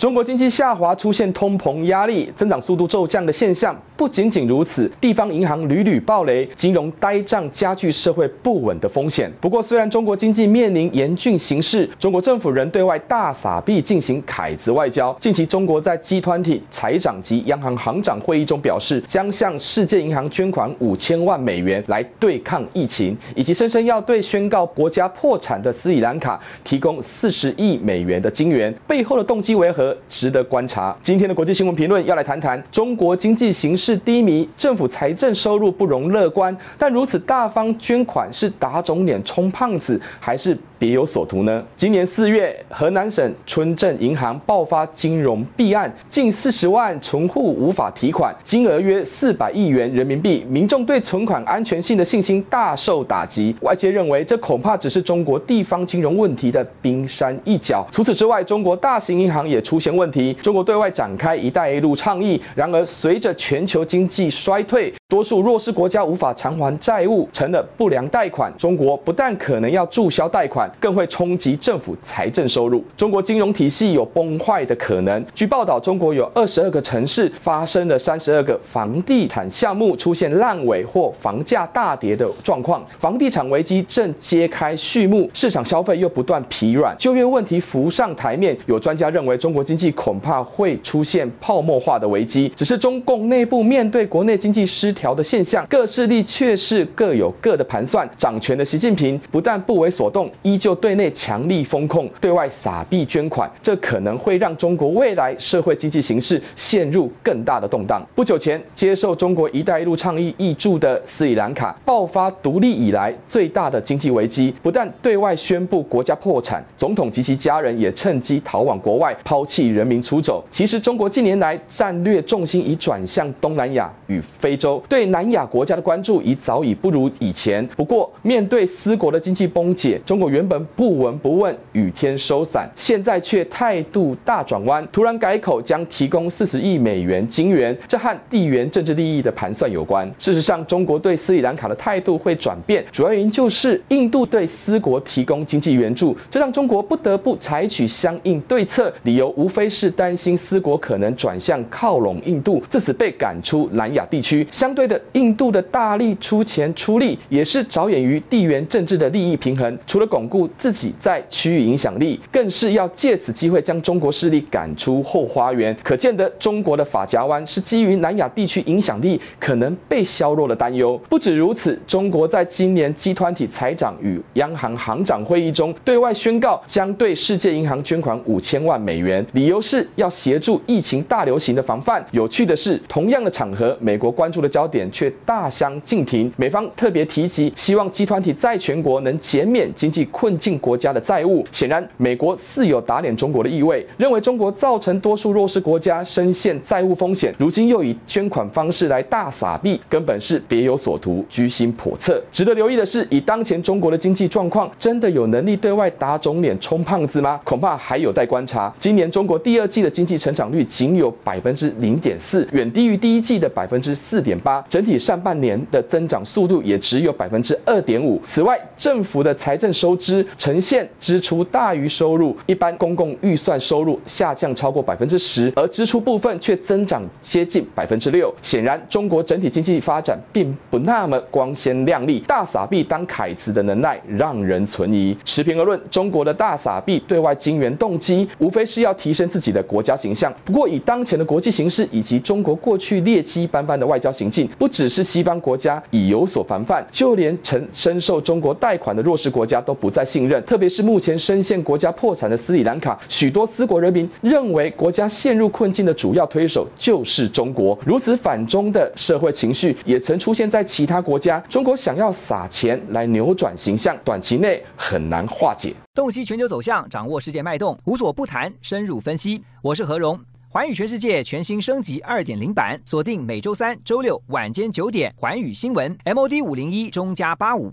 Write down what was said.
中国经济下滑，出现通膨压力，增长速度骤降的现象。不仅仅如此，地方银行屡屡暴雷，金融呆账加剧社会不稳的风险。不过，虽然中国经济面临严峻形势，中国政府仍对外大撒币进行凯子外交。近期，中国在 G20 财长及央行行长会议中表示，将向世界银行捐款五千万美元来对抗疫情，以及声称要对宣告国家破产的斯里兰卡提供四十亿美元的金援。背后的动机为何？值得观察。今天的国际新闻评论要来谈谈中国经济形势。低迷，政府财政收入不容乐观。但如此大方捐款是打肿脸充胖子，还是别有所图呢？今年四月，河南省村镇银行爆发金融弊案，近四十万存户无法提款，金额约四百亿元人民币，民众对存款安全性的信心大受打击。外界认为，这恐怕只是中国地方金融问题的冰山一角。除此之外，中国大型银行也出现问题。中国对外展开“一带一路”倡议，然而随着全球经济衰退，多数弱势国家无法偿还债务，成了不良贷款。中国不但可能要注销贷款，更会冲击政府财政收入。中国金融体系有崩坏的可能。据报道，中国有二十二个城市发生了三十二个房地产项目出现烂尾或房价大跌的状况，房地产危机正揭开序幕，市场消费又不断疲软，就业问题浮上台面。有专家认为，中国经济恐怕会出现泡沫化的危机。只是中共内部面对国内经济失调的现象，各势力却是各有各的盘算。掌权的习近平不但不为所动，依旧对内强力风控，对外撒币捐款，这可能会让中国未来社会经济形势陷入更大的动荡。不久前，接受中国“一带一路”倡议挹注的斯里兰卡爆发独立以来最大的经济危机，不但对外宣布国家破产，总统及其家人也趁机逃往国外，抛弃人民出走。其实，中国近年来战略重心已转向。东南亚与非洲，对南亚国家的关注已早已不如以前。不过，面对斯国的经济崩解，中国原本不闻不问、雨天收伞，现在却态度大转弯，突然改口将提供四十亿美元金援，这和地缘政治利益的盘算有关。事实上，中国对斯里兰卡的态度会转变，主要原因就是印度对斯国提供经济援助，这让中国不得不采取相应对策，理由无非是担心斯国可能转向靠拢印度，自此被。赶出南亚地区，相对的，印度的大力出钱出力，也是着眼于地缘政治的利益平衡。除了巩固自己在区域影响力，更是要借此机会将中国势力赶出后花园。可见得，中国的法夹湾是基于南亚地区影响力可能被削弱的担忧。不止如此，中国在今年集团体财长与央行行长会议中，对外宣告将对世界银行捐款五千万美元，理由是要协助疫情大流行的防范。有趣的是，同样的场合，美国关注的焦点却大相径庭。美方特别提及，希望集团体在全国能减免经济困境国家的债务。显然，美国似有打脸中国的意味，认为中国造成多数弱势国家深陷债务风险，如今又以捐款方式来大撒币，根本是别有所图，居心叵测。值得留意的是，以当前中国的经济状况，真的有能力对外打肿脸充胖子吗？恐怕还有待观察。今年中国第二季的经济成长率仅有百分之零点四，远低于。第一季的百分之四点八，整体上半年的增长速度也只有百分之二点五。此外，政府的财政收支呈现支出大于收入，一般公共预算收入下降超过百分之十，而支出部分却增长接近百分之六。显然，中国整体经济发展并不那么光鲜亮丽，大撒币当凯子的能耐让人存疑。持平而论，中国的大撒币对外金援动机，无非是要提升自己的国家形象。不过，以当前的国际形势以及中国过去劣迹斑斑的外交行径，不只是西方国家已有所防范，就连曾深受中国贷款的弱势国家都不在信任。特别是目前深陷国家破产的斯里兰卡，许多斯国人民认为国家陷入困境的主要推手就是中国。如此反中的社会情绪也曾出现在其他国家。中国想要撒钱来扭转形象，短期内很难化解。洞悉全球走向，掌握世界脉动，无所不谈，深入分析。我是何荣。环宇全世界全新升级二点零版，锁定每周三、周六晚间九点，环宇新闻 MOD 五零一中加八五